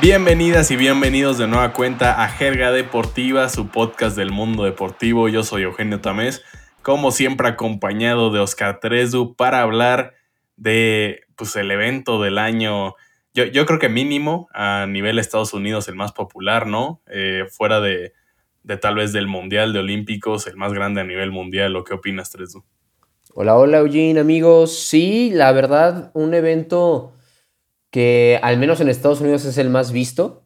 Bienvenidas y bienvenidos de nueva cuenta a Jerga Deportiva, su podcast del mundo deportivo. Yo soy Eugenio Tamés, como siempre acompañado de Oscar Tresu para hablar de pues, el evento del año. Yo, yo creo que mínimo a nivel Estados Unidos el más popular, ¿no? Eh, fuera de, de, tal vez del Mundial de Olímpicos, el más grande a nivel mundial. ¿O qué opinas, Tresu? Hola, hola, Eugene, amigos. Sí, la verdad, un evento que al menos en Estados Unidos es el más visto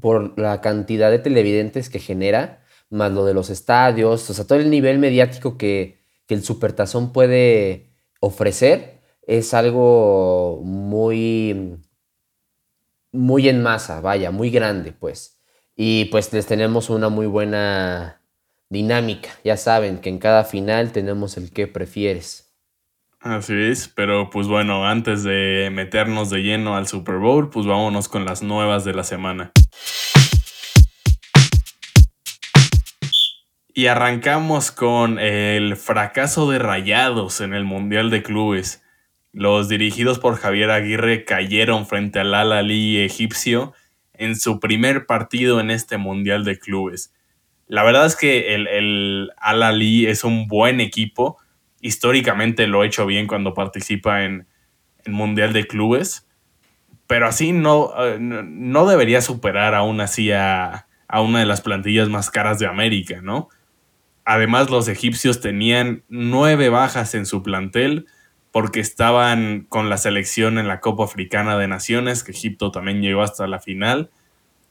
por la cantidad de televidentes que genera, más lo de los estadios, o sea, todo el nivel mediático que, que el Supertazón puede ofrecer es algo muy, muy en masa, vaya, muy grande, pues. Y pues les tenemos una muy buena dinámica. Ya saben que en cada final tenemos el que prefieres. Así es, pero pues bueno, antes de meternos de lleno al Super Bowl, pues vámonos con las nuevas de la semana. Y arrancamos con el fracaso de Rayados en el Mundial de Clubes. Los dirigidos por Javier Aguirre cayeron frente al Al-Ali egipcio en su primer partido en este Mundial de Clubes. La verdad es que el, el Al-Ali es un buen equipo, históricamente lo ha hecho bien cuando participa en el Mundial de Clubes, pero así eh, no, no debería superar aún así a, a una de las plantillas más caras de América, ¿no? Además, los egipcios tenían nueve bajas en su plantel porque estaban con la selección en la Copa Africana de Naciones, que Egipto también llegó hasta la final.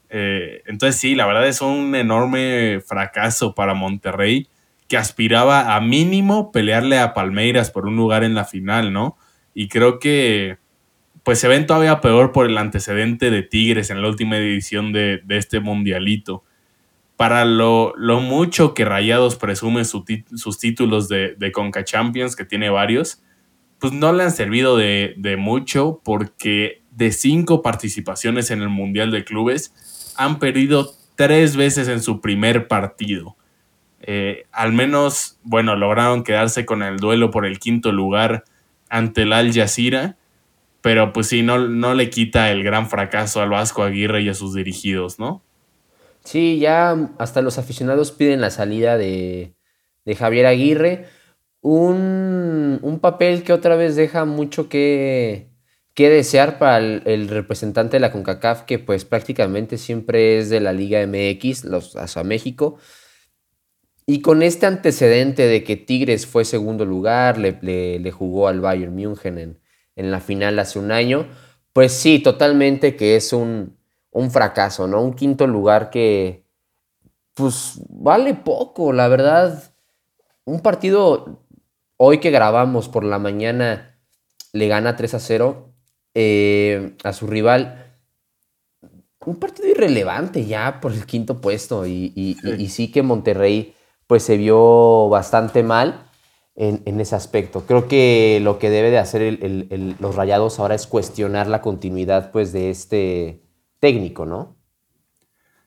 Eh, entonces sí, la verdad es un enorme fracaso para Monterrey que aspiraba a mínimo pelearle a Palmeiras por un lugar en la final, ¿no? Y creo que pues se ven todavía peor por el antecedente de Tigres en la última edición de, este mundialito. Para lo, mucho que Rayados presume sus títulos de, Conca Champions, que tiene varios, pues no le han servido de mucho porque de cinco participaciones en el Mundial de Clubes han perdido tres veces en su primer partido. Eh, al menos, bueno, lograron quedarse con el duelo por el quinto lugar ante el Al Jazeera, pero pues sí, no, no le quita el gran fracaso al Vasco Aguirre y a sus dirigidos, ¿no? Sí, ya hasta los aficionados piden la salida de, Javier Aguirre. Un, papel que otra vez deja mucho que, que desear para el, representante de la CONCACAF, que pues prácticamente siempre es de la Liga MX, los, México. Y con este antecedente de que Tigres fue segundo lugar, le, jugó al Bayern München en, en, la final hace un año, pues sí, totalmente que es un, un fracaso, ¿no? Un quinto lugar que, pues, vale poco, la verdad. Un partido, hoy que grabamos por la mañana, le gana 3 a 0 eh, a su rival un partido irrelevante ya por el quinto puesto y, y, sí que Monterrey pues se vio bastante mal en, ese aspecto. Creo que lo que debe de hacer los Rayados ahora es cuestionar la continuidad pues de este técnico, ¿no?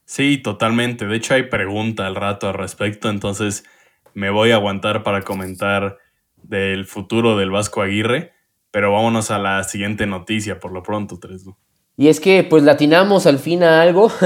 Sí, totalmente. De hecho hay pregunta al rato al respecto, entonces me voy a aguantar para comentar del futuro del Vasco Aguirre, pero vámonos a la siguiente noticia por lo pronto, Tresdu. Y es que pues latinamos al fin a algo.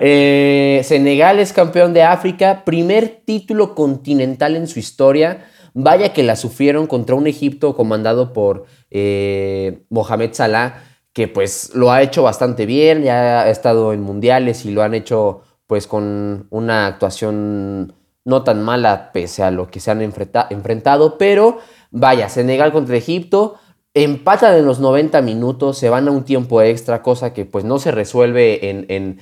Eh, Senegal es campeón de África, primer título continental en su historia. Vaya que la sufrieron contra un Egipto comandado por eh, Mohamed Salah, que pues lo ha hecho bastante bien, ya ha estado en mundiales y lo han hecho pues con una actuación no tan mala pese a lo que se han enfrentado, pero vaya, Senegal contra Egipto, empatan en los 90 minutos, se van a un tiempo extra, cosa que pues no se resuelve en,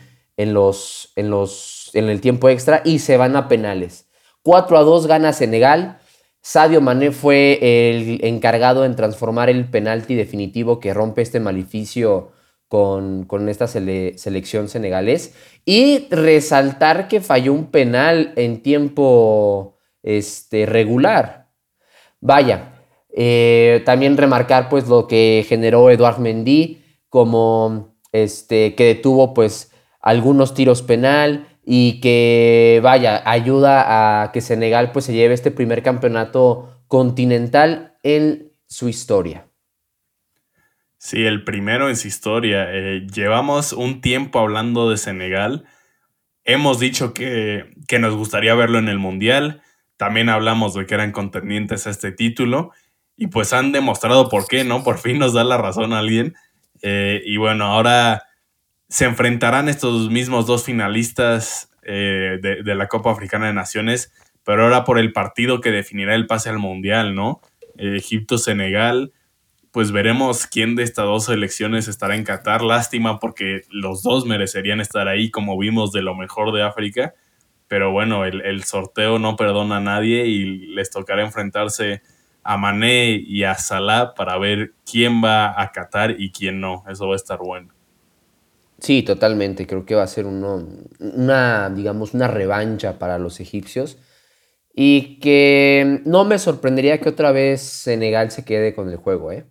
los, en, los, en el tiempo extra y se van a penales. 4 a 2 gana Senegal. Sadio Mané fue el encargado en transformar el penalti definitivo que rompe este maleficio con, esta selección senegalés. Y resaltar que falló un penal en tiempo este, regular. Vaya, eh, también remarcar pues lo que generó Eduard Mendy como este, que detuvo pues algunos tiros penal y que vaya, ayuda a que Senegal pues se lleve este primer campeonato continental en su historia. Sí, el primero en su historia. Eh, llevamos un tiempo hablando de Senegal. Hemos dicho que, que, nos gustaría verlo en el Mundial. También hablamos de que eran contendientes a este título. Y pues han demostrado por qué, ¿no? Por fin nos da la razón a alguien. Eh, y bueno, ahora se enfrentarán estos mismos dos finalistas eh, de, de, la Copa Africana de Naciones, pero ahora por el partido que definirá el pase al Mundial, ¿no? Egipto-Senegal pues veremos quién de estas dos selecciones estará en Qatar. Lástima porque los dos merecerían estar ahí, como vimos, de lo mejor de África. Pero bueno, el, sorteo no perdona a nadie y les tocará enfrentarse a Mané y a Salah para ver quién va a Qatar y quién no. Eso va a estar bueno. Sí, totalmente. Creo que va a ser uno, una, digamos, una revancha para los egipcios. Y que no me sorprendería que otra vez Senegal se quede con el juego, ¿eh?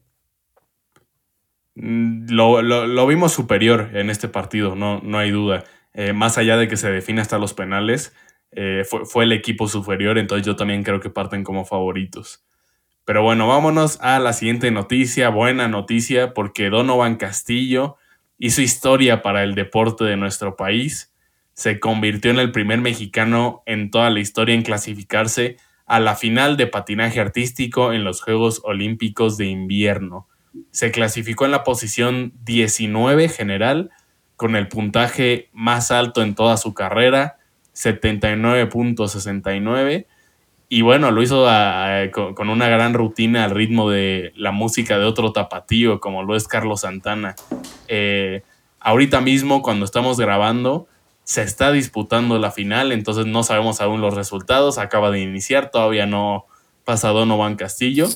Mm, lo, vimos superior en este partido, no, no hay duda. Eh, más allá de que se define hasta los penales, eh, fue, el equipo superior, entonces yo también creo que parten como favoritos. Pero bueno, vámonos a la siguiente noticia, buena noticia, porque Donovan Castillo hizo historia para el deporte de nuestro país. Se convirtió en el primer mexicano en toda la historia en clasificarse a la final de patinaje artístico en los Juegos Olímpicos de Invierno se clasificó en la posición 19 general, con el puntaje más alto en toda su carrera, 79.69. Y bueno, lo hizo con, una gran rutina al ritmo de la música de otro tapatío, como lo es Carlos Santana. Eh, ahorita mismo, cuando estamos grabando, se está disputando la final, entonces no sabemos aún los resultados. Acaba de iniciar, todavía no pasa Donovan Castillo.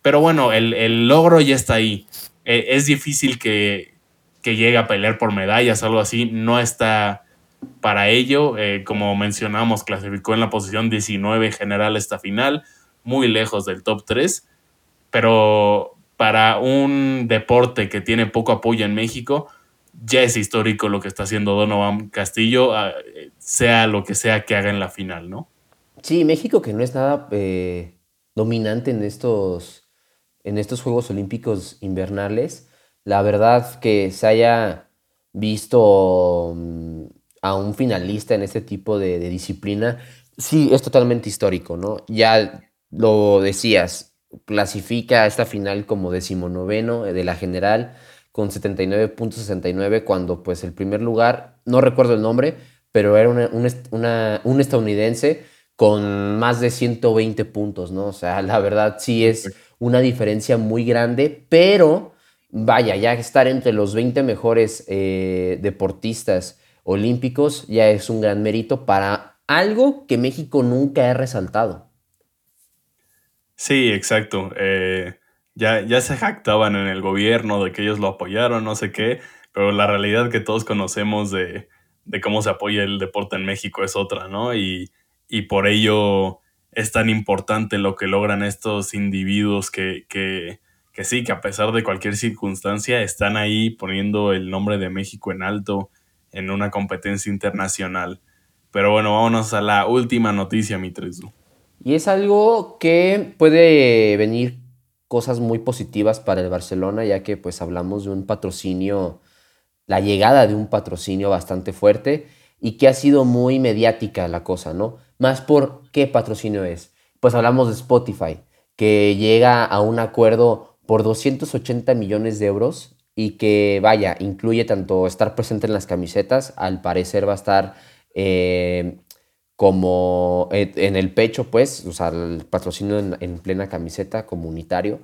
Pero bueno, el, logro ya está ahí. E, es difícil que, llegue a pelear por medallas, algo así. No está para ello. Eh, como mencionamos, clasificó en la posición 19 general esta final, muy lejos del top 3. Pero para un deporte que tiene poco apoyo en México, ya es histórico lo que está haciendo Donovan Castillo, ah, sea lo que sea que haga en la final, ¿no? Sí, México que no es nada eh, dominante en estos en estos Juegos Olímpicos invernales, la verdad que se haya visto mm, a un finalista en este tipo de, disciplina, sí es totalmente histórico, ¿no? Ya lo decías, clasifica esta final como decimonoveno de la general con 79.69 cuando pues el primer lugar, no recuerdo el nombre, pero era un estadounidense con más de 120 puntos, ¿no? O sea, la verdad sí es una diferencia muy grande, pero vaya, ya estar entre los 20 mejores eh, deportistas olímpicos ya es un gran mérito para algo que México nunca ha resaltado. Sí, exacto. Eh, ya, ya se jactaban en el gobierno de que ellos lo apoyaron, no sé qué, pero la realidad que todos conocemos de, cómo se apoya el deporte en México es otra, ¿no? Y, y por ello es tan importante lo que logran estos individuos que, que, sí, que a pesar de cualquier circunstancia están ahí poniendo el nombre de México en alto en una competencia internacional. Pero bueno, vámonos a la última noticia, mi Tresu. Y es algo que puede venir cosas muy positivas para el Barcelona, ya que pues hablamos de un patrocinio, la llegada de un patrocinio bastante fuerte y que ha sido muy mediática la cosa, ¿no? Más por qué patrocinio es. Pues hablamos de Spotify, que llega a un acuerdo por 280 millones de euros y que, vaya, incluye tanto estar presente en las camisetas, al parecer va a estar eh, como en el pecho, pues, o sea, el patrocinio en, plena camiseta comunitario,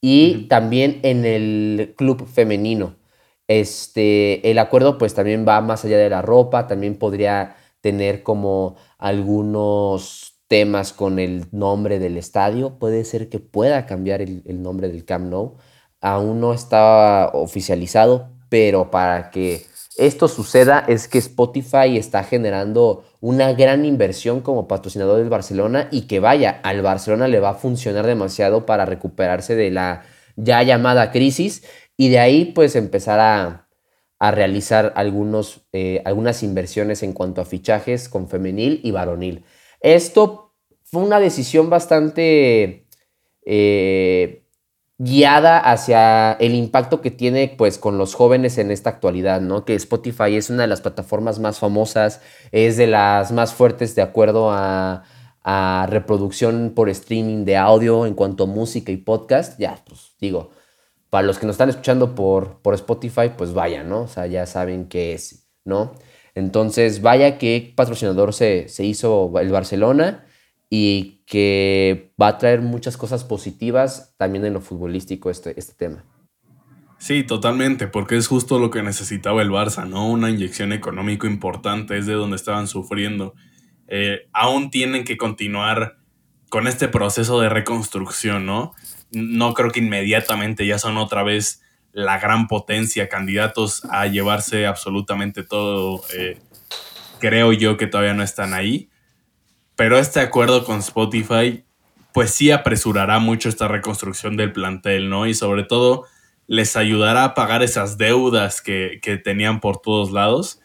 y también en el club femenino. Este, el acuerdo pues también va más allá de la ropa, también podría tener como algunos temas con el nombre del estadio, puede ser que pueda cambiar el, nombre del Camp Nou, aún no está oficializado, pero para que esto suceda es que Spotify está generando una gran inversión como patrocinador del Barcelona y que vaya, al Barcelona le va a funcionar demasiado para recuperarse de la ya llamada crisis y de ahí pues empezar a, realizar algunos, eh, algunas inversiones en cuanto a fichajes con femenil y varonil. Esto fue una decisión bastante, eh, guiada hacia el impacto que tiene pues con los jóvenes en esta actualidad, ¿no? Que Spotify es una de las plataformas más famosas, es de las más fuertes de acuerdo a, reproducción por streaming de audio en cuanto a música y podcast, ya, pues digo, para los que nos están escuchando por, por Spotify, pues vaya, ¿no? O sea, ya saben qué es, ¿no? Entonces, vaya que patrocinador se, se hizo el Barcelona y que va a traer muchas cosas positivas también en lo futbolístico este, este tema. Sí, totalmente, porque es justo lo que necesitaba el Barça, ¿no? Una inyección económica importante, es de donde estaban sufriendo. Eh, aún tienen que continuar con este proceso de reconstrucción, ¿no? No creo que inmediatamente ya son otra vez la gran potencia, candidatos a llevarse absolutamente todo. Eh, creo yo que todavía no están ahí, pero este acuerdo con Spotify, pues sí apresurará mucho esta reconstrucción del plantel, ¿no? Y sobre todo les ayudará a pagar esas deudas que, tenían por todos lados.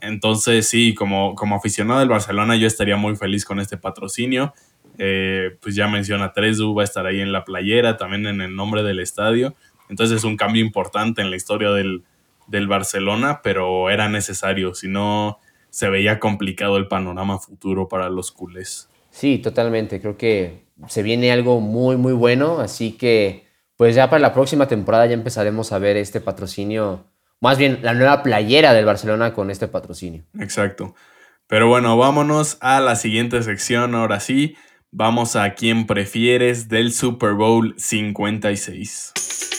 Entonces, sí, como, como aficionado del Barcelona, yo estaría muy feliz con este patrocinio. Eh, pues ya menciona Tresu, va a estar ahí en la playera, también en el nombre del estadio. Entonces es un cambio importante en la historia del, del Barcelona, pero era necesario, si no se veía complicado el panorama futuro para los culés. Sí, totalmente. Creo que se viene algo muy, muy bueno. Así que, pues ya para la próxima temporada ya empezaremos a ver este patrocinio. Más bien, la nueva playera del Barcelona con este patrocinio. Exacto. Pero bueno, vámonos a la siguiente sección. Ahora sí, vamos a quién prefieres del Super Bowl 56.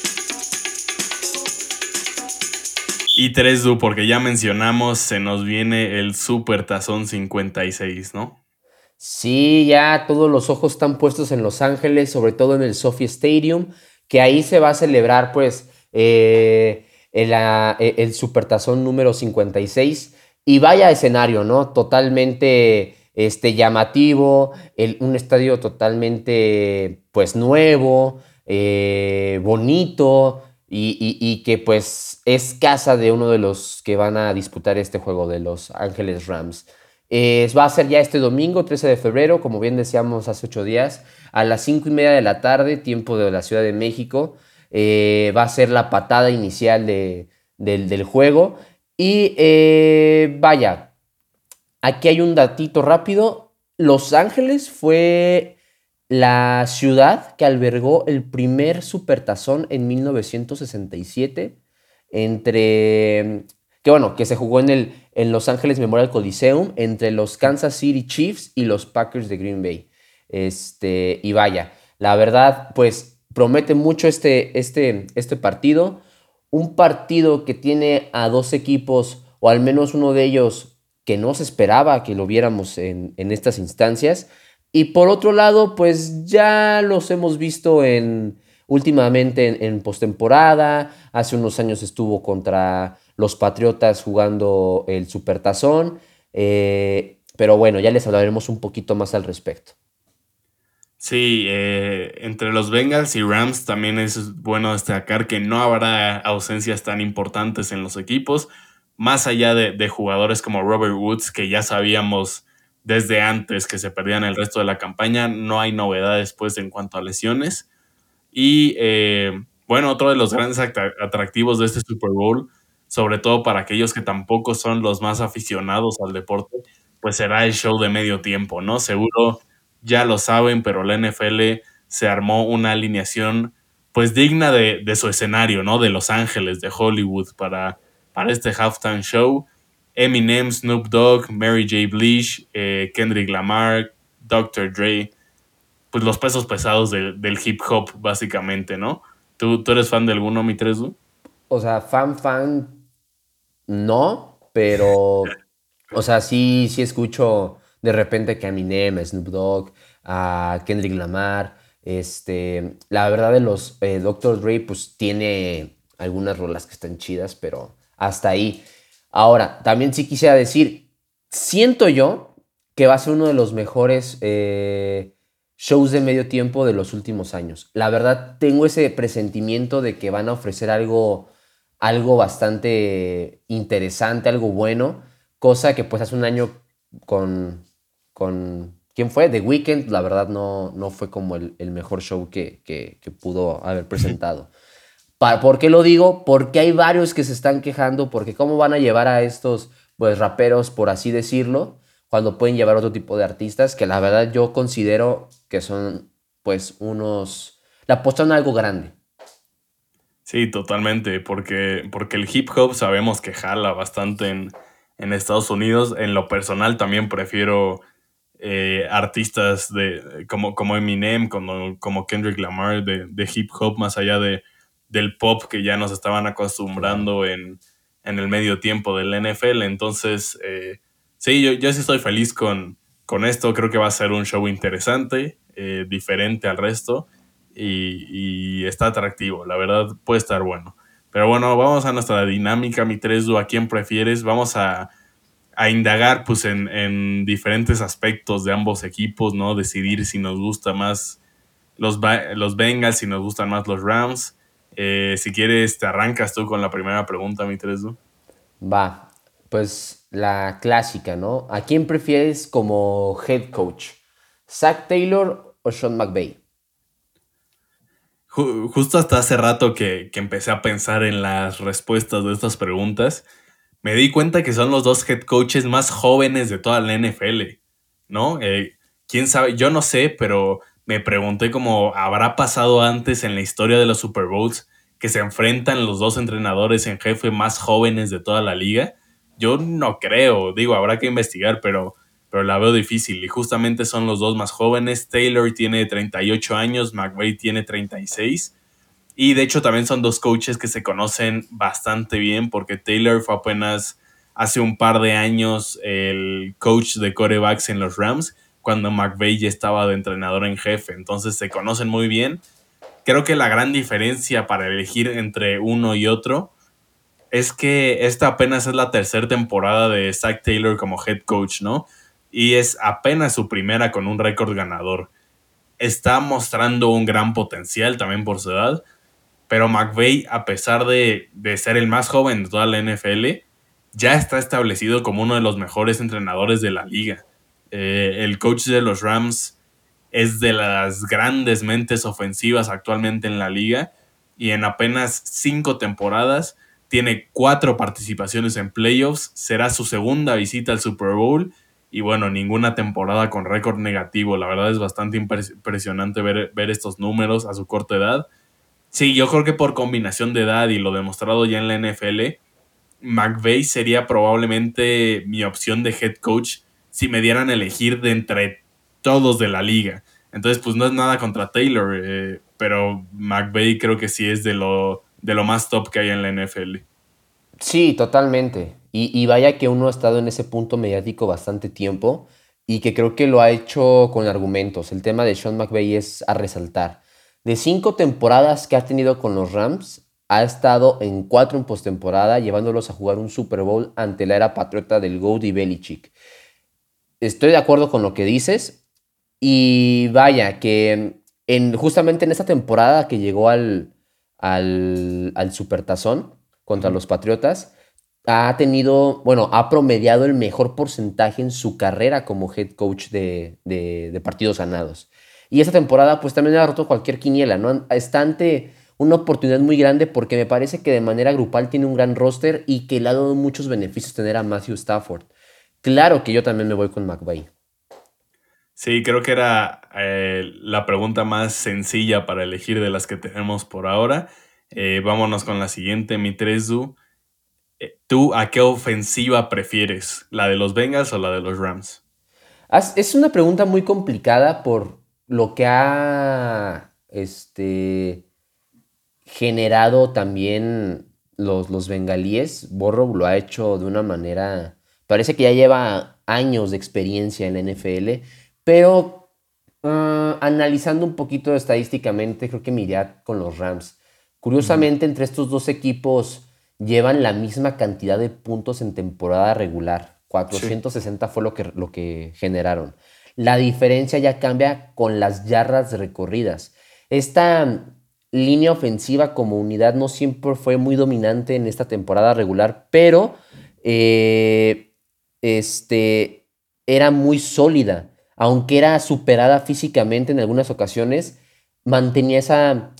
Y 3Du, porque ya mencionamos, se nos viene el Super Tazón 56, ¿no? Sí, ya todos los ojos están puestos en Los Ángeles, sobre todo en el Sophie Stadium, que ahí se va a celebrar pues eh, el, e, el Supertazón número 56. Y vaya escenario, ¿no? Totalmente este, llamativo, un estadio totalmente pues nuevo, eh, bonito, y, que pues es casa de uno de los que van a disputar este juego de Los Ángeles Rams. va a ser ya este domingo, 13 de febrero, como bien decíamos hace ocho días, a las cinco y media de la tarde, tiempo de la Ciudad de México. Eh, va a ser la patada inicial del, juego. Y eh, vaya, aquí hay un datito rápido. Los Ángeles fue la ciudad que albergó el primer supertazón en 1967 entre que bueno, que se jugó en el en Los Ángeles Memorial Coliseum entre los Kansas City Chiefs y los Packers de Green Bay. Este, y vaya, la verdad pues promete mucho este este este partido, un partido que tiene a dos equipos o al menos uno de ellos que no se esperaba que lo viéramos en, en estas instancias y por otro lado, pues ya los hemos visto en últimamente en, postemporada. Hace unos años estuvo contra los Patriotas jugando el Supertazón. Eh, pero bueno, ya les hablaremos un poquito más al respecto. Sí, eh, entre los Bengals y Rams también es bueno destacar que no habrá ausencias tan importantes en los equipos, más allá de, de jugadores como Robert Woods, que ya sabíamos desde antes que se perdían el resto de la campaña. No hay novedades pues en cuanto a lesiones. Y eh, bueno, otro de los grandes atractivos de este Super Bowl, sobre todo para aquellos que tampoco son los más aficionados al deporte, pues será el show de medio tiempo, ¿no? Seguro ya lo saben, pero la NFL se armó una alineación pues digna de, su escenario, ¿no? De Los Ángeles, de Hollywood, para, para este halftime show. Eminem, Snoop Dogg, Mary J. Blige, eh, Kendrick Lamar, Dr. Dre, pues los pesos pesados del hip hop, básicamente, ¿no? ¿Tú, ¿Tú, eres fan de alguno, mi tres? O sea, fan, fan, no, pero, o sea, sí, sí escucho de repente que Eminem, Snoop Dogg, a Kendrick Lamar, este, la verdad de los eh, Dr. Dre, pues tiene algunas rolas que están chidas, pero hasta ahí. Ahora, también sí quisiera decir, siento yo que va a ser uno de los mejores eh, shows de medio tiempo de los últimos años. La verdad, tengo ese presentimiento de que van a ofrecer algo, algo bastante interesante, algo bueno, cosa que pues hace un año con, con, ¿Quién fue? The Weeknd, la verdad, no, no fue como el, mejor show que, que, pudo haber presentado. ¿Por qué lo digo? Porque hay varios que se están quejando, porque cómo van a llevar a estos pues, raperos, por así decirlo, cuando pueden llevar otro tipo de artistas, que la verdad yo considero que son pues unos... La apuestan algo grande. Sí, totalmente, porque, porque el hip hop sabemos que jala bastante en, en Estados Unidos. En lo personal también prefiero eh, artistas de, como, como Eminem, como, como Kendrick Lamar, de, hip hop, más allá de, del pop que ya nos estaban acostumbrando en, el medio tiempo del NFL. Entonces, eh, sí, yo, yo sí estoy feliz con, con esto. Creo que va a ser un show interesante, eh, diferente al resto y, está atractivo. La verdad, puede estar bueno. Pero bueno, vamos a nuestra dinámica, mi 3 ¿a quién prefieres? Vamos a, indagar pues en, diferentes aspectos de ambos equipos, ¿no? Decidir si nos gusta más los, los Bengals, si nos gustan más los Rams. Eh, si quieres, te arrancas tú con la primera pregunta, mi 3 Va, pues la clásica, ¿no? ¿A quién prefieres como head coach? ¿Zach Taylor o Sean McVay? Justo hasta hace rato que, empecé a pensar en las respuestas de estas preguntas, me di cuenta que son los dos head coaches más jóvenes de toda la NFL, ¿no? Eh, Quién sabe, yo no sé, pero me pregunté cómo habrá pasado antes en la historia de los Super Bowls que se enfrentan los dos entrenadores en jefe más jóvenes de toda la liga. Yo no creo, digo, habrá que investigar, pero pero la veo difícil. Y justamente son los dos más jóvenes. Taylor tiene 38 años, McVay tiene 36. Y de hecho también son dos coaches que se conocen bastante bien porque Taylor fue apenas hace un par de años el coach de corebacks en los Rams cuando McVay ya estaba de entrenador en jefe. Entonces se conocen muy bien. Creo que la gran diferencia para elegir entre uno y otro es que esta apenas es la tercera temporada de Zach Taylor como head coach, ¿no? y es apenas su primera con un récord ganador. Está mostrando un gran potencial también por su edad, pero McVeigh, a pesar de, ser el más joven de toda la NFL, ya está establecido como uno de los mejores entrenadores de la liga. Eh, el coach de los Rams es de las grandes mentes ofensivas actualmente en la liga y en apenas cinco temporadas tiene cuatro participaciones en playoffs, será su segunda visita al Super Bowl y bueno, ninguna temporada con récord negativo. La verdad es bastante impresionante ver, ver estos números a su corta edad. Sí, yo creo que por combinación de edad y lo demostrado ya en la NFL, McVeigh sería probablemente mi opción de head coach si me dieran elegir de entre todos de la liga. Entonces, pues no es nada contra Taylor, eh, pero McVeigh creo que sí es de lo, de lo más top que hay en la NFL. Sí, totalmente. Y, vaya que uno ha estado en ese punto mediático bastante tiempo y que creo que lo ha hecho con argumentos. El tema de Sean McVay es a resaltar. De cinco temporadas que ha tenido con los Rams, ha estado en cuatro en postemporada, llevándolos a jugar un Super Bowl ante la era patriota del Gold y Belichick. Estoy de acuerdo con lo que dices. Y vaya, que en, justamente en esta temporada que llegó al, al, al Supertazón contra los Patriotas, ha tenido, bueno, ha promediado el mejor porcentaje en su carrera como head coach de, partidos ganados. Y esta temporada, pues también ha roto cualquier quiniela, ¿no? Está ante una oportunidad muy grande porque me parece que de manera grupal tiene un gran roster y que le ha dado muchos beneficios tener a Matthew Stafford. Claro que yo también me voy con McVay. Sí, creo que era eh, la pregunta más sencilla para elegir de las que tenemos por ahora. Eh, vámonos con la siguiente, mi 3 eh, ¿Tú a qué ofensiva prefieres? ¿La de los Bengals o la de los Rams? Es una pregunta muy complicada por lo que ha este, generado también los, los bengalíes. Borro lo ha hecho de una manera. Parece que ya lleva años de experiencia en la NFL, pero ah, analizando un poquito estadísticamente, creo que me iría con los Rams. Curiosamente, entre estos dos equipos llevan la misma cantidad de puntos en temporada regular. 460 fue lo que, lo que generaron. La diferencia ya cambia con las yardas recorridas. Esta línea ofensiva como unidad no siempre fue muy dominante en esta temporada regular, pero eh, este, era muy sólida. aunque era superada físicamente en algunas ocasiones, mantenía esa,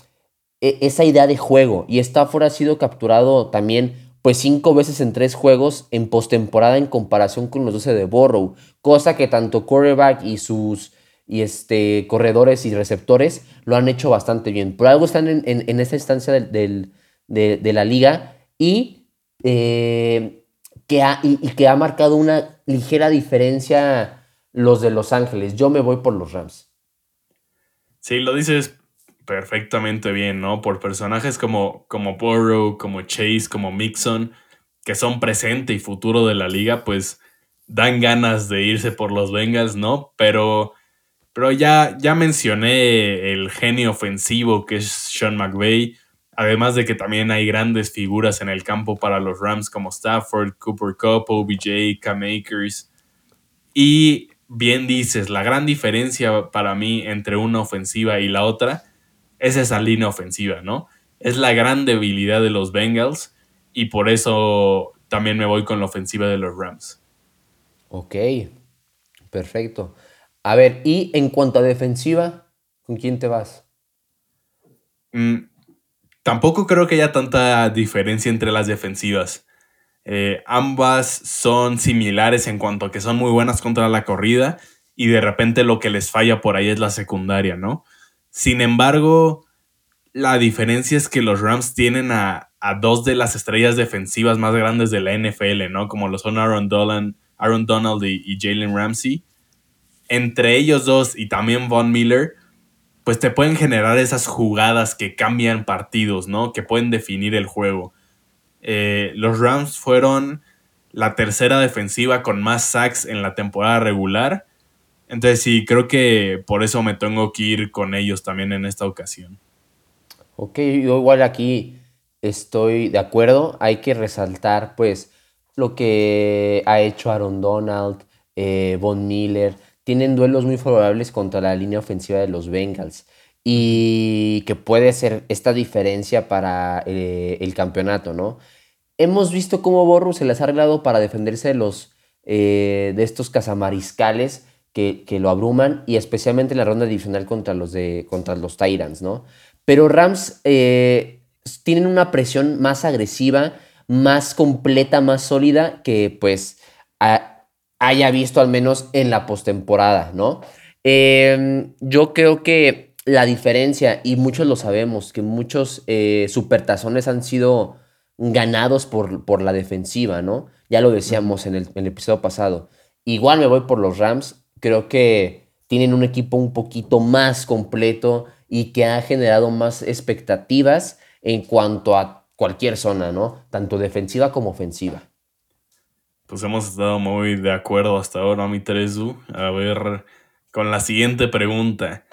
e, esa idea de juego. Y Stafford ha sido capturado también pues cinco veces en tres juegos en postemporada en comparación con los 12 de Borrow, cosa que tanto quarterback y sus y este, corredores y receptores lo han hecho bastante bien. Por algo están en, en, esta instancia del, de, la liga y, eh, que ha, y, que ha marcado una ligera diferencia los de Los Ángeles. Yo me voy por los Rams. Sí, lo dices perfectamente bien, ¿no? Por personajes como, como Burrow, como Chase, como Mixon, que son presente y futuro de la liga, pues dan ganas de irse por los Bengals, ¿no? Pero, pero ya, ya mencioné el genio ofensivo que es Sean McVay, además de que también hay grandes figuras en el campo para los Rams como Stafford, Cooper Cup, OBJ, Cam Akers. Y bien dices, la gran diferencia para mí entre una ofensiva y la otra es esa línea ofensiva, ¿no? Es la gran debilidad de los Bengals y por eso también me voy con la ofensiva de los Rams. Ok, perfecto. A ver, y en cuanto a defensiva, ¿con quién te vas? Mm, tampoco creo que haya tanta diferencia entre las defensivas. Eh, ambas son similares en cuanto a que son muy buenas contra la corrida y de repente lo que les falla por ahí es la secundaria, ¿no? Sin embargo, la diferencia es que los Rams tienen a, dos de las estrellas defensivas más grandes de la NFL, ¿no? Como lo son Aaron, Aaron Donald y, Jalen Ramsey. Entre ellos dos y también Von Miller, pues te pueden generar esas jugadas que cambian partidos, ¿no? Que pueden definir el juego. Eh, los Rams fueron la tercera defensiva con más sacks en la temporada regular entonces sí, creo que por eso me tengo que ir con ellos también en esta ocasión. Ok, yo igual aquí estoy de acuerdo. Hay que resaltar pues lo que ha hecho Aaron Donald, eh, Von Miller. Tienen duelos muy favorables contra la línea ofensiva de los Bengals y que puede ser esta diferencia para eh, el campeonato, ¿no? Hemos visto cómo Borro se les ha arreglado para defenderse de los eh, de estos cazamariscales que, lo abruman y especialmente en la ronda divisional contra los, de, contra los Tyrants, ¿no? Pero Rams eh, tienen una presión más agresiva, más completa, más sólida que pues haya visto al menos en la postemporada, ¿no? Em, yo creo que la diferencia, y muchos lo sabemos, que muchos eh, supertazones han sido ganados por, por, la defensiva, ¿no? Ya lo decíamos en el, en el episodio pasado. Igual me voy por los Rams, creo que tienen un equipo un poquito más completo y que ha generado más expectativas en cuanto a cualquier zona, ¿no? Tanto defensiva como ofensiva. Pues hemos estado muy de acuerdo hasta ahora, mi Teresu. A ver, con la siguiente pregunta.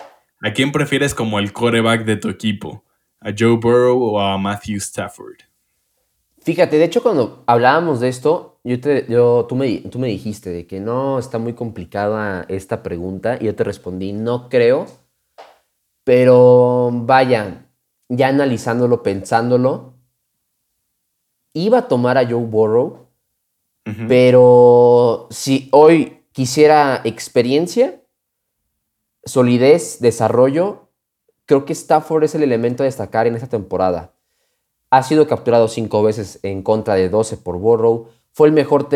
¿A quién prefieres como el coreback de tu equipo? ¿A Joe Burrow o a Matthew Stafford? Fíjate, de hecho cuando hablábamos de esto, yo te, tú, me, tú me dijiste de que no está muy complicada esta pregunta y yo te respondí, no creo, pero vaya, ya analizándolo, pensándolo, iba a tomar a Joe Burrow, pero si hoy quisiera experiencia, solidez, desarrollo, creo que Stafford es el elemento a destacar en esta temporada. Ha sido capturado cinco veces en contra de 12 por Burrow. Fue el, mejor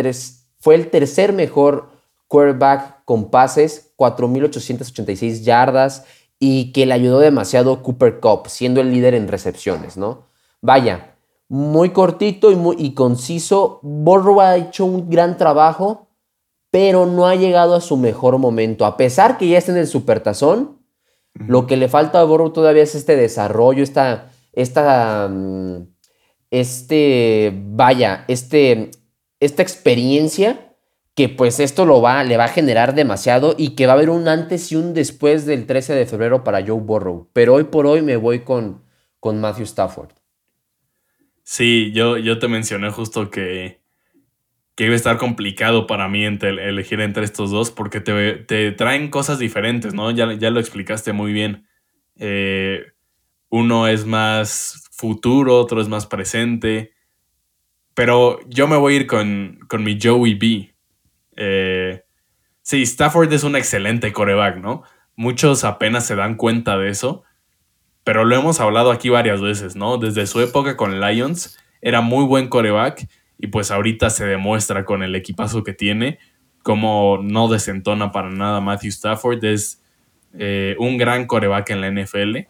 fue el tercer mejor quarterback con pases, 4.886 yardas y que le ayudó demasiado Cooper Cup, siendo el líder en recepciones, ¿no? Vaya, muy cortito y, muy, y conciso. Burrow ha hecho un gran trabajo, pero no ha llegado a su mejor momento. A pesar que ya está en el supertazón, lo que le falta a Burrow todavía es este desarrollo, esta esta, mm, este, vaya, este, esta experiencia que pues esto lo va, le va a generar demasiado y que va a haber un antes y un después del 13 de febrero para Joe Burrow. Pero hoy por hoy me voy con, con Matthew Stafford. Sí, yo, yo te mencioné justo que, que iba a estar complicado para mí elegir entre estos dos porque te, traen cosas diferentes, ¿no? Ya, ya lo explicaste muy bien. Eh, uno es más futuro, otro es más presente. Pero yo me voy a ir con, mi Joey B. Eh, Sí, Stafford es un excelente coreback, ¿no? Muchos apenas se dan cuenta de eso, pero lo hemos hablado aquí varias veces, ¿no? Desde su época con Lions era muy buen coreback y pues ahorita se demuestra con el equipazo que tiene como no desentona para nada Matthew Stafford, es eh, un gran coreback en la NFL.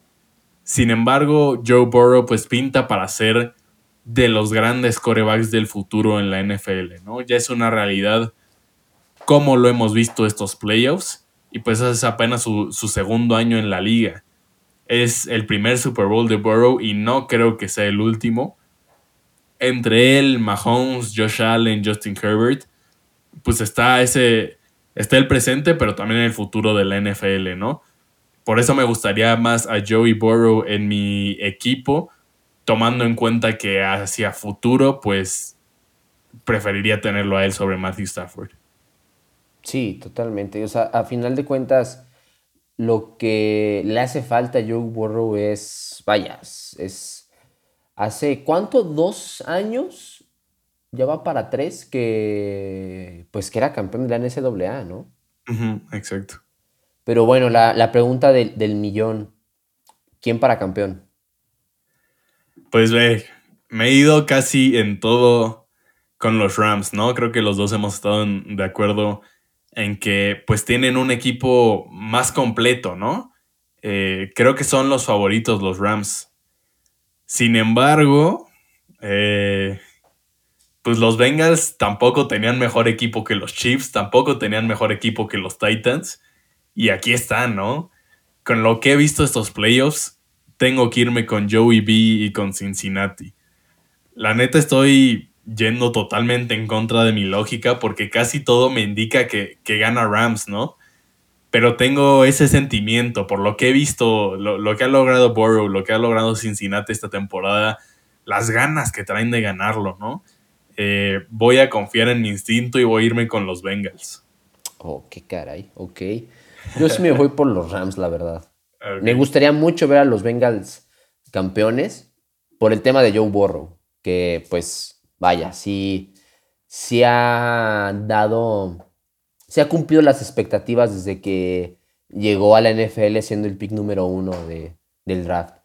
Sin embargo, Joe Burrow pues pinta para ser de los grandes corebacks del futuro en la NFL, ¿no? Ya es una realidad como lo hemos visto estos playoffs y pues es apenas su, segundo año en la liga. Es el primer Super Bowl de Burrow y no creo que sea el último. Entre él, Mahomes, Josh Allen, Justin Herbert, pues está ese, está el presente, pero también el futuro de la NFL, ¿no? Por eso me gustaría más a Joey Burrow en mi equipo, tomando en cuenta que hacia futuro, pues preferiría tenerlo a él sobre Matthew Stafford. Sí, totalmente. O sea, a final de cuentas, lo que le hace falta a Joe Burrow es, vaya, es, hace cuánto, dos años, ya va para tres, que pues que era campeón de la NCAA, ¿no? exacto. Pero bueno, la, pregunta del millón, ¿quién para campeón? Pues ve, me he ido casi en todo con los Rams, ¿no? Creo que los dos hemos estado de acuerdo en que pues tienen un equipo más completo, ¿no? Eh, creo que son los favoritos los Rams. Sin embargo, eh, pues los Bengals tampoco tenían mejor equipo que los Chiefs, tampoco tenían mejor equipo que los Titans. Y aquí están, ¿no? Con lo que he visto estos playoffs, tengo que irme con Joey B y con Cincinnati. La neta estoy yendo totalmente en contra de mi lógica porque casi todo me indica que, gana Rams, ¿no? Pero tengo ese sentimiento por lo que he visto, lo, que ha logrado Burrow, lo que ha logrado Cincinnati esta temporada, las ganas que traen de ganarlo, ¿no? Eh, voy a confiar en mi instinto y voy a irme con los Bengals. Oh, qué caray, ok. Yo sí me voy por los Rams, la verdad. Me gustaría mucho ver a los Bengals campeones por el tema de Joe Burrow, que pues vaya, sí, sí ha dado, se ha cumplido las expectativas desde que llegó a la NFL siendo el pick número uno de, del draft.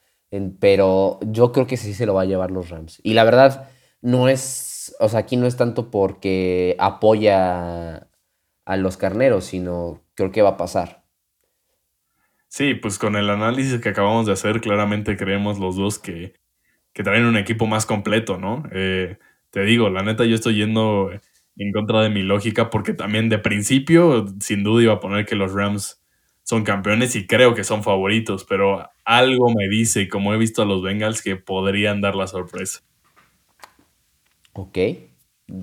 pero yo creo que sí se lo va a llevar los Rams. Y la verdad, no es, o sea, aquí no es tanto porque apoya a los carneros, sino creo que va a pasar. Sí, pues con el análisis que acabamos de hacer, claramente creemos los dos que, que traen un equipo más completo, ¿no? Eh, te digo, la neta yo estoy yendo en contra de mi lógica porque también de principio sin duda iba a poner que los Rams son campeones y creo que son favoritos, pero algo me dice, como he visto a los Bengals, que podrían dar la sorpresa. Ok,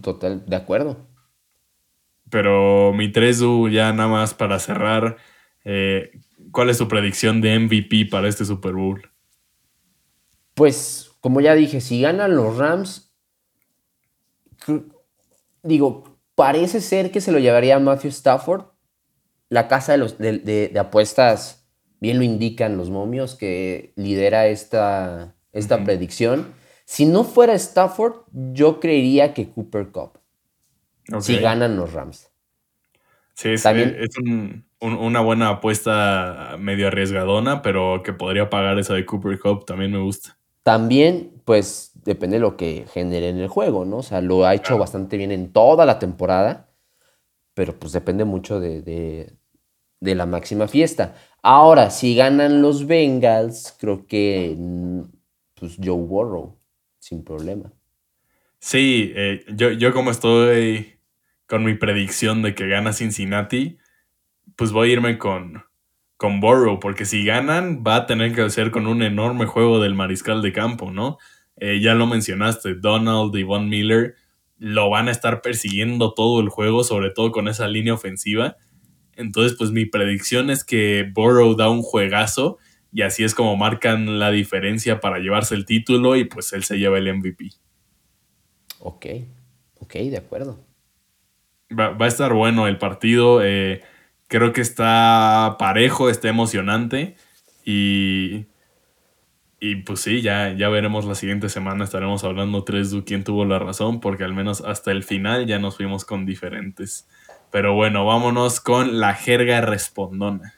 total, de acuerdo. Pero mi 3 ya nada más para cerrar, eh, ¿cuál es tu predicción de MVP para este Super Bowl? Pues, como ya dije, si ganan los Rams, digo, parece ser que se lo llevaría Matthew Stafford. La casa de, los, de, apuestas bien lo indican los momios que lidera esta, esta predicción. Si no fuera Stafford, yo creería que Cooper Cup. Si ganan los Rams. Sí, es, es una buena apuesta medio arriesgadona, pero que podría pagar esa de Cooper Cup también me gusta. También, pues, depende de lo que genere en el juego, ¿no? O sea, lo ha hecho bastante bien en toda la temporada, pero pues depende mucho de, la máxima fiesta. Ahora, si ganan los Bengals, creo que pues Joe Burrow, sin problema. Sí, eh, yo, yo como estoy con mi predicción de que gana Cincinnati, pues voy a irme con, con Burrow, porque si ganan va a tener que hacer con un enorme juego del mariscal de campo, ¿no? Eh, ya lo mencionaste, Donald y Von Miller lo van a estar persiguiendo todo el juego, sobre todo con esa línea ofensiva. Entonces, pues mi predicción es que Burrow da un juegazo y así es como marcan la diferencia para llevarse el título y pues él se lleva el MVP. Ok, ok, de acuerdo. Va, a estar bueno el partido. Eh, Creo que está parejo, está emocionante y, y pues sí, ya, ya veremos la siguiente semana, estaremos hablando tres de quién tuvo la razón, porque al menos hasta el final ya nos fuimos con diferentes Pero bueno, vámonos con la jerga respondona.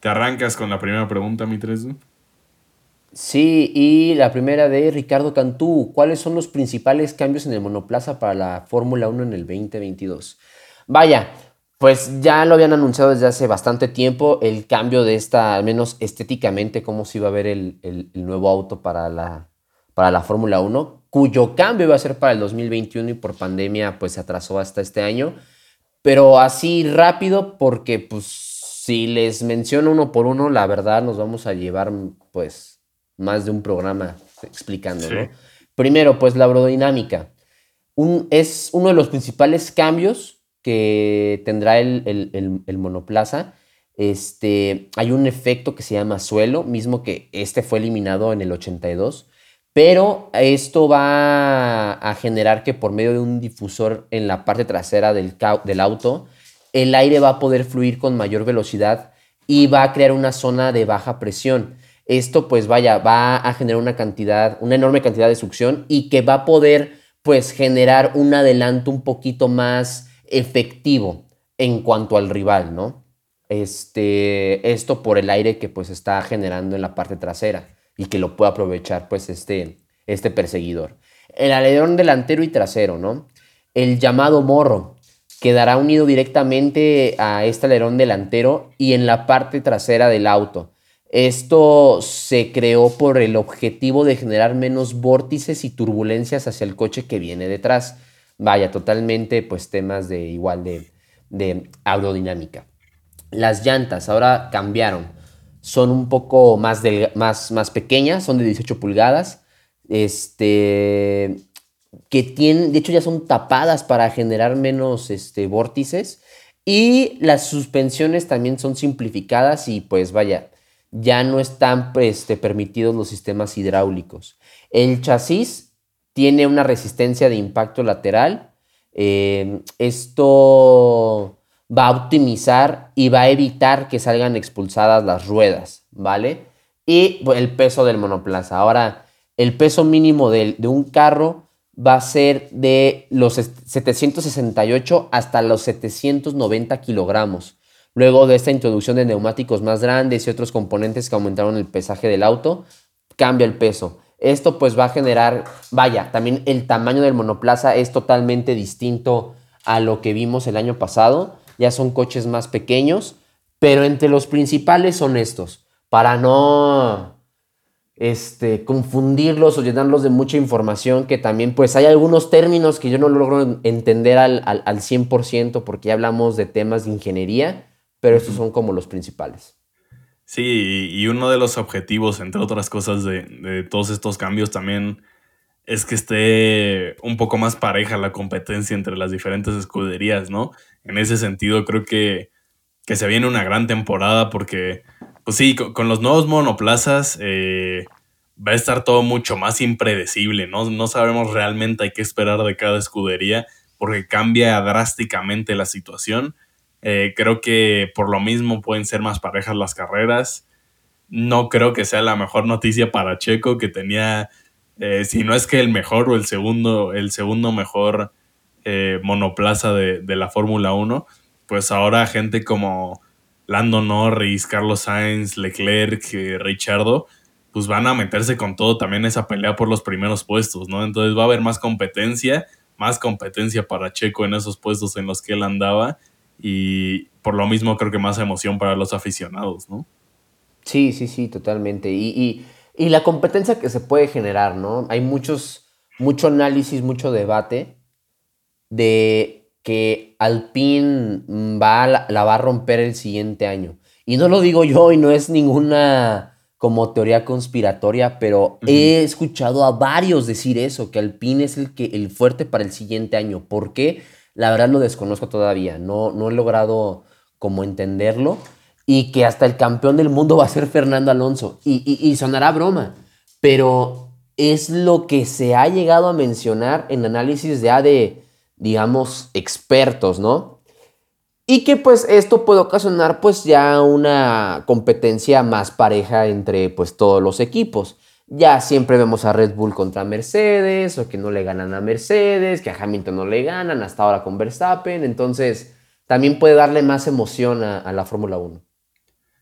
¿Te arrancas con la primera pregunta, mi tres? Sí, y la primera de Ricardo Cantú. ¿Cuáles son los principales cambios en el monoplaza para la Fórmula 1 en el 2022? Vaya, pues ya lo habían anunciado desde hace bastante tiempo el cambio de esta, al menos estéticamente, cómo se iba a ver el, nuevo auto para la, para la Fórmula 1, cuyo cambio iba a ser para el 2021 y por pandemia pues se atrasó hasta este año. Pero así rápido porque pues si les menciono uno por uno, la verdad nos vamos a llevar pues más de un programa explicando, Primero, pues la aerodinámica. Un, es uno de los principales cambios que tendrá el, monoplaza. Este, hay un efecto que se llama suelo, mismo que este fue eliminado en el 82, pero esto va a generar que por medio de un difusor en la parte trasera del, del auto, el aire va a poder fluir con mayor velocidad y va a crear una zona de baja presión. Esto pues vaya, va a generar una cantidad, una enorme cantidad de succión y que va a poder pues generar un adelanto un poquito más efectivo en cuanto al rival, ¿no? Este, esto por el aire que pues está generando en la parte trasera y que lo puede aprovechar pues este, este perseguidor. El alerón delantero y trasero, ¿no? El llamado morro, quedará unido directamente a este alerón delantero y en la parte trasera del auto. Esto se creó por el objetivo de generar menos vórtices y turbulencias hacia el coche que viene detrás. Vaya, totalmente pues temas de igual de, de aerodinámica. Las llantas ahora cambiaron. Son un poco más, más, más pequeñas, son de 18 pulgadas. Este, que tienen, de hecho ya son tapadas para generar menos este, vórtices. Y las suspensiones también son simplificadas y pues vaya, ya no están este, permitidos los sistemas hidráulicos. El chasis tiene una resistencia de impacto lateral. Eh, esto va a optimizar y va a evitar que salgan expulsadas las ruedas, ¿vale? Y el peso del monoplaza. Ahora, el peso mínimo de un carro va a ser de los 768 hasta los 790 kilogramos. Luego de esta introducción de neumáticos más grandes y otros componentes que aumentaron el pesaje del auto, cambia el peso. Esto pues va a generar, vaya, también el tamaño del monoplaza es totalmente distinto a lo que vimos el año pasado. Ya son coches más pequeños, pero entre los principales son estos. Para no este, confundirlos o llenarlos de mucha información, que también pues hay algunos términos que yo no logro entender al, al, 100% porque ya hablamos de temas de ingeniería, pero estos son como los principales. Sí, y uno de los objetivos, entre otras cosas, de, de todos estos cambios también es que esté un poco más pareja la competencia entre las diferentes escuderías, ¿no? En ese sentido, creo que, que se viene una gran temporada porque pues sí, con, los nuevos monoplazas eh, va a estar todo mucho más impredecible, ¿no? No sabemos realmente qué esperar de cada escudería porque cambia drásticamente la situación. Eh, creo que por lo mismo pueden ser más parejas las carreras. No creo que sea la mejor noticia para Checo, que tenía, eh, si no es que el mejor o el segundo, el segundo mejor monoplaza de, de la Fórmula 1, pues ahora gente como Lando Norris, Carlos Sainz, Leclerc, eh, Richardo, pues van a meterse con todo también esa pelea por los primeros puestos, ¿no? Entonces va a haber más competencia, más competencia para Checo en esos puestos en los que él andaba y por lo mismo creo que más emoción para los aficionados, ¿no? Sí, sí, sí, totalmente. Y, y la competencia que se puede generar, ¿no? Hay muchos, mucho análisis, mucho debate de que Alpine va, la, va a romper el siguiente año. Y no lo digo yo y no es ninguna como teoría conspiratoria, pero he escuchado a varios decir eso, que Alpine es el, que, el fuerte para el siguiente año. ¿Por qué? La verdad lo desconozco todavía, no, no he logrado como entenderlo. Y que hasta el campeón del mundo va a ser Fernando Alonso. Y, y sonará broma, pero es lo que se ha llegado a mencionar en análisis de, de digamos, expertos, ¿no? Y que pues esto puede ocasionar pues ya una competencia más pareja entre pues todos los equipos. Ya siempre vemos a Red Bull contra Mercedes, o que no le ganan a Mercedes, que a Hamilton no le ganan, hasta ahora con Verstappen. Entonces, también puede darle más emoción a, la Fórmula 1.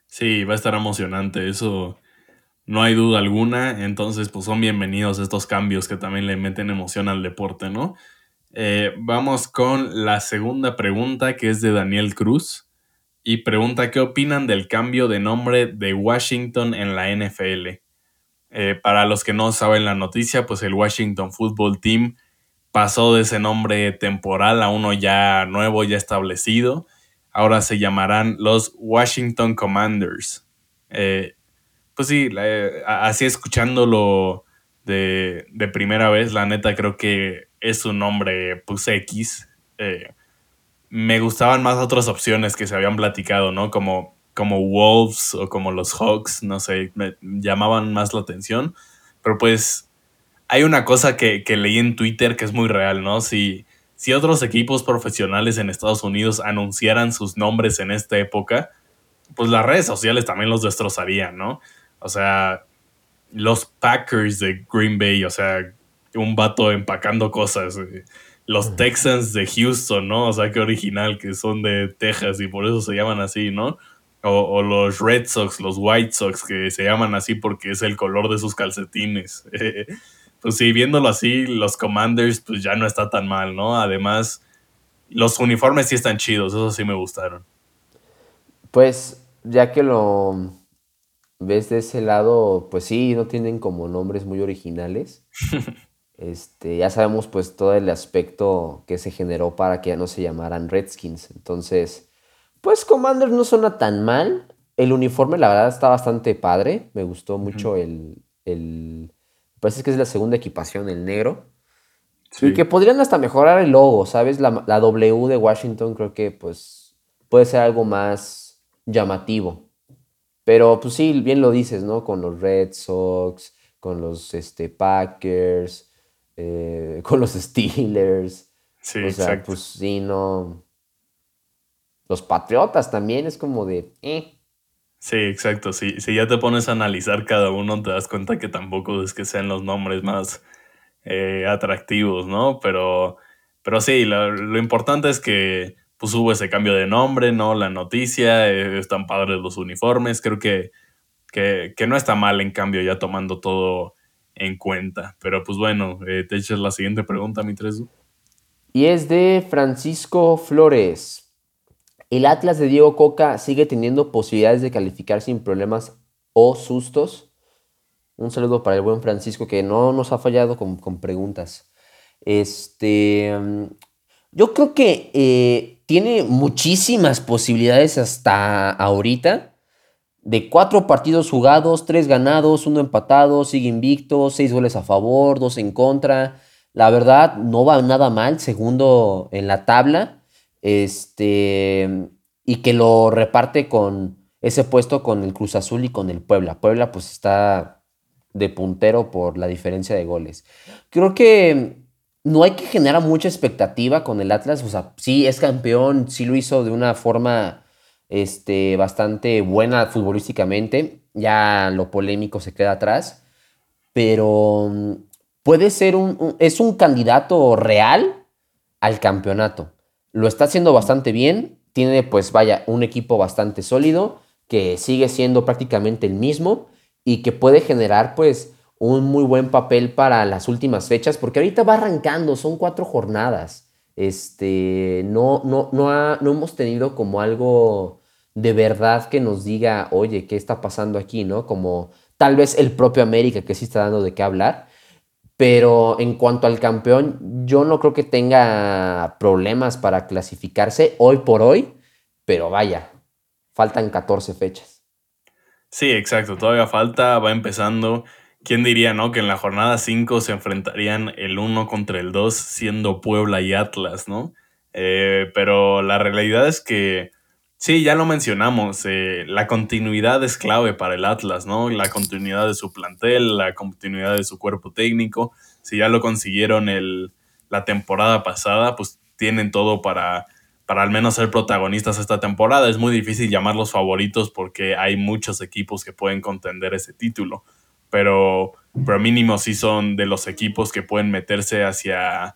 Sí, va a estar emocionante, eso no hay duda alguna. Entonces, pues son bienvenidos estos cambios que también le meten emoción al deporte, ¿no? Eh, vamos con la segunda pregunta que es de Daniel Cruz y pregunta qué opinan del cambio de nombre de Washington en la NFL. Eh, para los que no saben la noticia, pues el Washington Football Team pasó de ese nombre temporal a uno ya nuevo, ya establecido. Ahora se llamarán los Washington Commanders. Eh, pues sí, así escuchándolo de, de primera vez, la neta creo que es un nombre pues X. Eh, me gustaban más otras opciones que se habían platicado, ¿no? Como, como Wolves o como los Hawks, no sé, me llamaban más la atención. Pero pues hay una cosa que, leí en Twitter que es muy real, ¿no? Si, si otros equipos profesionales en Estados Unidos anunciaran sus nombres en esta época, pues las redes sociales también los destrozarían, ¿no? O sea, los Packers de Green Bay, o sea, un vato empacando cosas. Eh, los Texans de Houston, ¿no? O sea, qué original, que son de Texas y por eso se llaman así, ¿no? O, los Red Sox, los White Sox, que se llaman así porque es el color de sus calcetines. pues sí, viéndolo así, los Commanders, pues ya no está tan mal, ¿no? Además, los uniformes sí están chidos, eso sí me gustaron. Pues, ya que lo ves de ese lado, pues sí, no tienen como nombres muy originales. Este, ya sabemos pues todo el aspecto que se generó para que ya no se llamaran Redskins. Entonces, pues Commanders no suena tan mal. El uniforme la verdad está bastante padre. Me gustó mucho el, el... Parece que es la segunda equipación, el negro. Y que podrían hasta mejorar el logo, ¿sabes? La, la, W de Washington creo que pues puede ser algo más llamativo. Pero pues sí, bien lo dices, ¿no? Con los Red Sox, con los este, Packers, eh, con los Steelers. Sí, o sea, pues sí, no. Los Patriotas también es como de. Eh. Sí, exacto. Si, si ya te pones a analizar cada uno, te das cuenta que tampoco es que sean los nombres más eh, atractivos, ¿no? Pero, pero sí, lo, importante es que pues hubo ese cambio de nombre, ¿no? La noticia, eh, están padres los uniformes, creo que, que, que, no está mal en cambio ya tomando todo en cuenta. Pero pues bueno, eh, te echas la siguiente pregunta, mi tres. Y es de Francisco Flores. ¿El Atlas de Diego Coca sigue teniendo posibilidades de calificar sin problemas o sustos? Un saludo para el buen Francisco que no nos ha fallado con, preguntas. Este, yo creo que eh, tiene muchísimas posibilidades hasta ahorita de cuatro partidos jugados, tres ganados, uno empatado, sigue invicto, seis goles a favor, dos en contra. La verdad, no va nada mal, segundo en la tabla. Este, y que lo reparte con ese puesto con el Cruz Azul y con el Puebla. Puebla, pues está de puntero por la diferencia de goles. Creo que no hay que generar mucha expectativa con el Atlas. O sea, sí es campeón, sí lo hizo de una forma este, bastante buena futbolísticamente. Ya lo polémico se queda atrás. Pero mm, puede ser un, es un candidato real al campeonato. Lo está haciendo bastante bien. Tiene, pues, vaya, un equipo bastante sólido que sigue siendo prácticamente el mismo y que puede generar, pues, un muy buen papel para las últimas fechas, porque ahorita va arrancando, son cuatro jornadas. Este, no, no, no, no hemos tenido como algo de verdad que nos diga, oye, ¿qué está pasando aquí? ¿No? Como tal vez el propio América que sí está dando de qué hablar. Pero en cuanto al campeón, yo no creo que tenga problemas para clasificarse hoy por hoy. Pero vaya, faltan 14 fechas. Sí, exacto, todavía falta, va empezando. ¿Quién diría, no? Que en la jornada 5 se enfrentarían el 1 contra el 2, siendo Puebla y Atlas, ¿no? Eh, pero la realidad es que Sí, ya lo mencionamos, eh, la continuidad es clave para el Atlas, ¿no? La continuidad de su plantel, la continuidad de su cuerpo técnico. Si ya lo consiguieron el, la temporada pasada, pues tienen todo para, para al menos ser protagonistas esta temporada. Es muy difícil llamarlos favoritos porque hay muchos equipos que pueden contender ese título. Pero pero mínimo sí son de los equipos que pueden meterse hacia,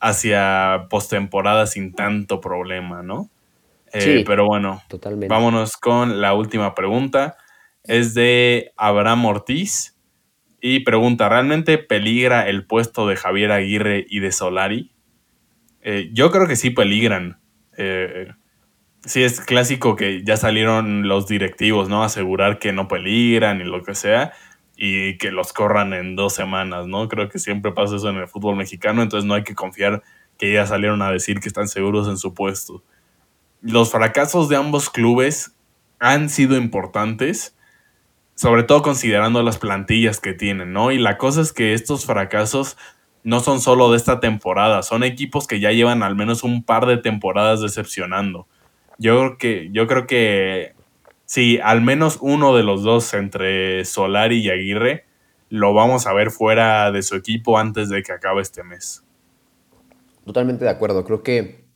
hacia postemporada sin tanto problema, ¿no? Eh, sí, pero bueno, totalmente. vámonos con la última pregunta. Es de Abraham Ortiz y pregunta, ¿realmente peligra el puesto de Javier Aguirre y de Solari? Eh, yo creo que sí peligran. Eh, sí es clásico que ya salieron los directivos, ¿no? Asegurar que no peligran y lo que sea y que los corran en dos semanas, ¿no? Creo que siempre pasa eso en el fútbol mexicano, entonces no hay que confiar que ya salieron a decir que están seguros en su puesto. Los fracasos de ambos clubes han sido importantes, sobre todo considerando las plantillas que tienen, ¿no? Y la cosa es que estos fracasos no son solo de esta temporada, son equipos que ya llevan al menos un par de temporadas decepcionando. Yo creo que, yo creo que Sí, al menos uno de los dos entre Solari y Aguirre lo vamos a ver fuera de su equipo antes de que acabe este mes. Totalmente de acuerdo. Creo que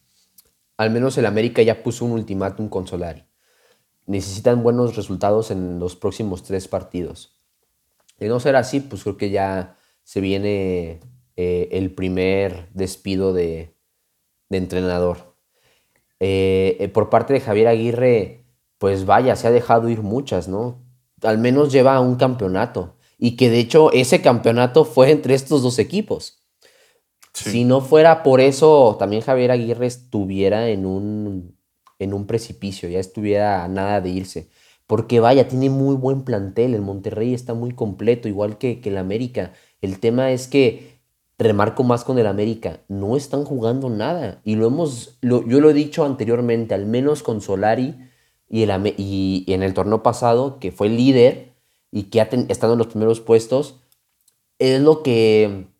al menos el América ya puso un ultimátum con Solari. Necesitan buenos resultados en los próximos tres partidos. De no ser así, pues creo que ya se viene eh, el primer despido de, entrenador. Eh, eh, por parte de Javier Aguirre, pues vaya, se ha dejado ir muchas, ¿no? Al menos lleva un campeonato. Y que de hecho ese campeonato fue entre estos dos equipos. Si no fuera por eso, también Javier Aguirre estuviera en un, en un precipicio, ya estuviera a nada de irse. Porque vaya, tiene muy buen plantel, el Monterrey está muy completo, igual que, que el América. El tema es que, remarco más con el América, no están jugando nada. Y lo hemos, yo lo he dicho anteriormente, al menos con Solari, y, el, y, en el torneo pasado, que fue líder y que ha estado en los primeros puestos, es lo que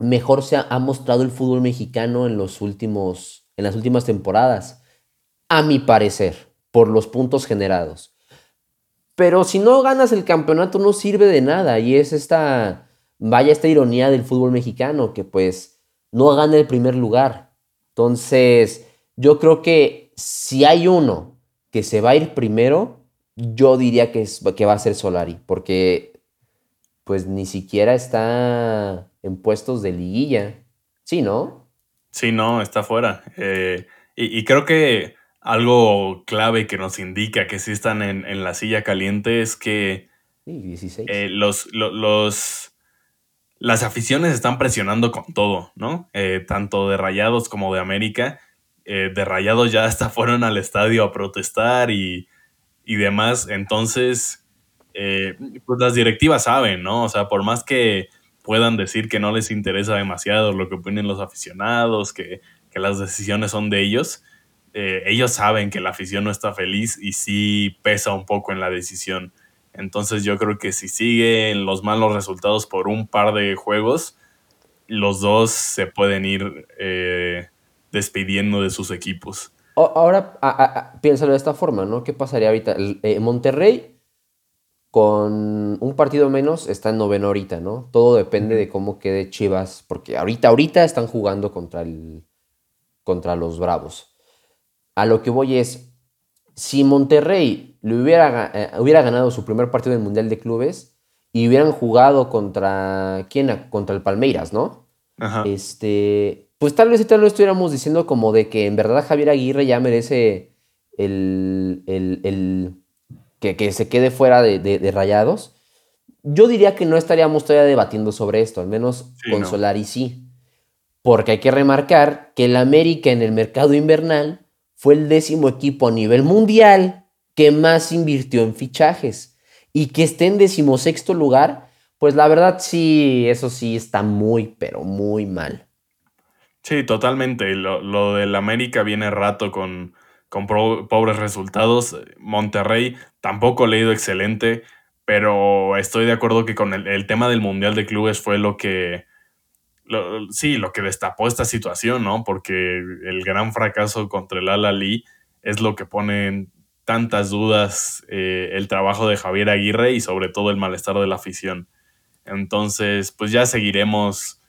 mejor se ha, mostrado el fútbol mexicano en, los últimos, en las últimas temporadas, a mi parecer, por los puntos generados. Pero si no ganas el campeonato no sirve de nada y es esta, vaya esta ironía del fútbol mexicano, que pues no gana el primer lugar. Entonces, yo creo que si hay uno que se va a ir primero, yo diría que, es, que va a ser Solari, porque pues ni siquiera está en puestos de liguilla. Sí, ¿no? Sí, no, está fuera. Eh, y, creo que algo clave que nos indica que sí están en, la silla caliente es que eh, los, los, las aficiones están presionando con todo, ¿no? Eh, tanto de Rayados como de América. De Rayados ya hasta fueron al estadio a protestar y, demás. Entonces, eh, pues las directivas saben, ¿no? O sea, por más que puedan decir que no les interesa demasiado lo que opinen los aficionados, que, las decisiones son de ellos, eh, ellos saben que la afición no está feliz y sí pesa un poco en la decisión. Entonces yo creo que si siguen los malos resultados por un par de juegos, los dos se pueden ir despidiendo de sus equipos. Ahora piénsalo de esta forma, ¿no? ¿Qué pasaría ahorita? Eh, Monterrey con un partido menos está en noveno ahorita, ¿no? Todo depende de cómo quede Chivas, porque ahorita, ahorita están jugando contra, el, contra los Bravos. A lo que voy es, si Monterrey le hubiera, eh, hubiera ganado su primer partido del Mundial de Clubes y hubieran jugado contra, ¿quién? Contra el Palmeiras, ¿no? Ajá. Este, pues tal vez tal lo estuviéramos diciendo como de que en verdad Javier Aguirre ya merece el, que, se quede fuera de, rayados. Yo diría que no estaríamos todavía debatiendo sobre esto, al menos con Solari sí. Porque hay que remarcar que el América en el mercado invernal fue el décimo equipo a nivel mundial que más invirtió en fichajes. Y que esté en decimosexto lugar, pues la verdad sí, eso sí está muy, pero muy mal. Sí, totalmente. Lo, lo del América viene rato con, con pobres resultados. Monterrey tampoco le ha ido excelente, pero estoy de acuerdo que con el, tema del Mundial de Clubes fue lo que, sí, lo que destapó esta situación, ¿no? Porque el gran fracaso contra el Al-Ali es lo que pone en tantas dudas eh, el trabajo de Javier Aguirre y sobre todo el malestar de la afición. Entonces, pues ya seguiremos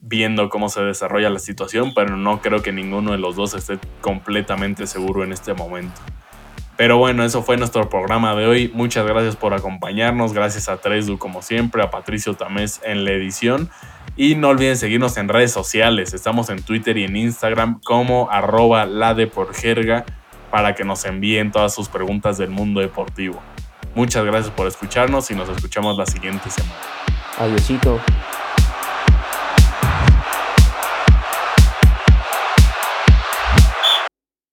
viendo cómo se desarrolla la situación, pero no creo que ninguno de los dos esté completamente seguro en este momento. Pero bueno, eso fue nuestro programa de hoy. Muchas gracias por acompañarnos. Gracias a Tresdu como siempre, a Patricio Tamés en la edición. Y no olviden seguirnos en redes sociales. Estamos en Twitter y en Instagram como arroba la de por jerga para que nos envíen todas sus preguntas del mundo deportivo. Muchas gracias por escucharnos y nos escuchamos la siguiente semana. Adiósito.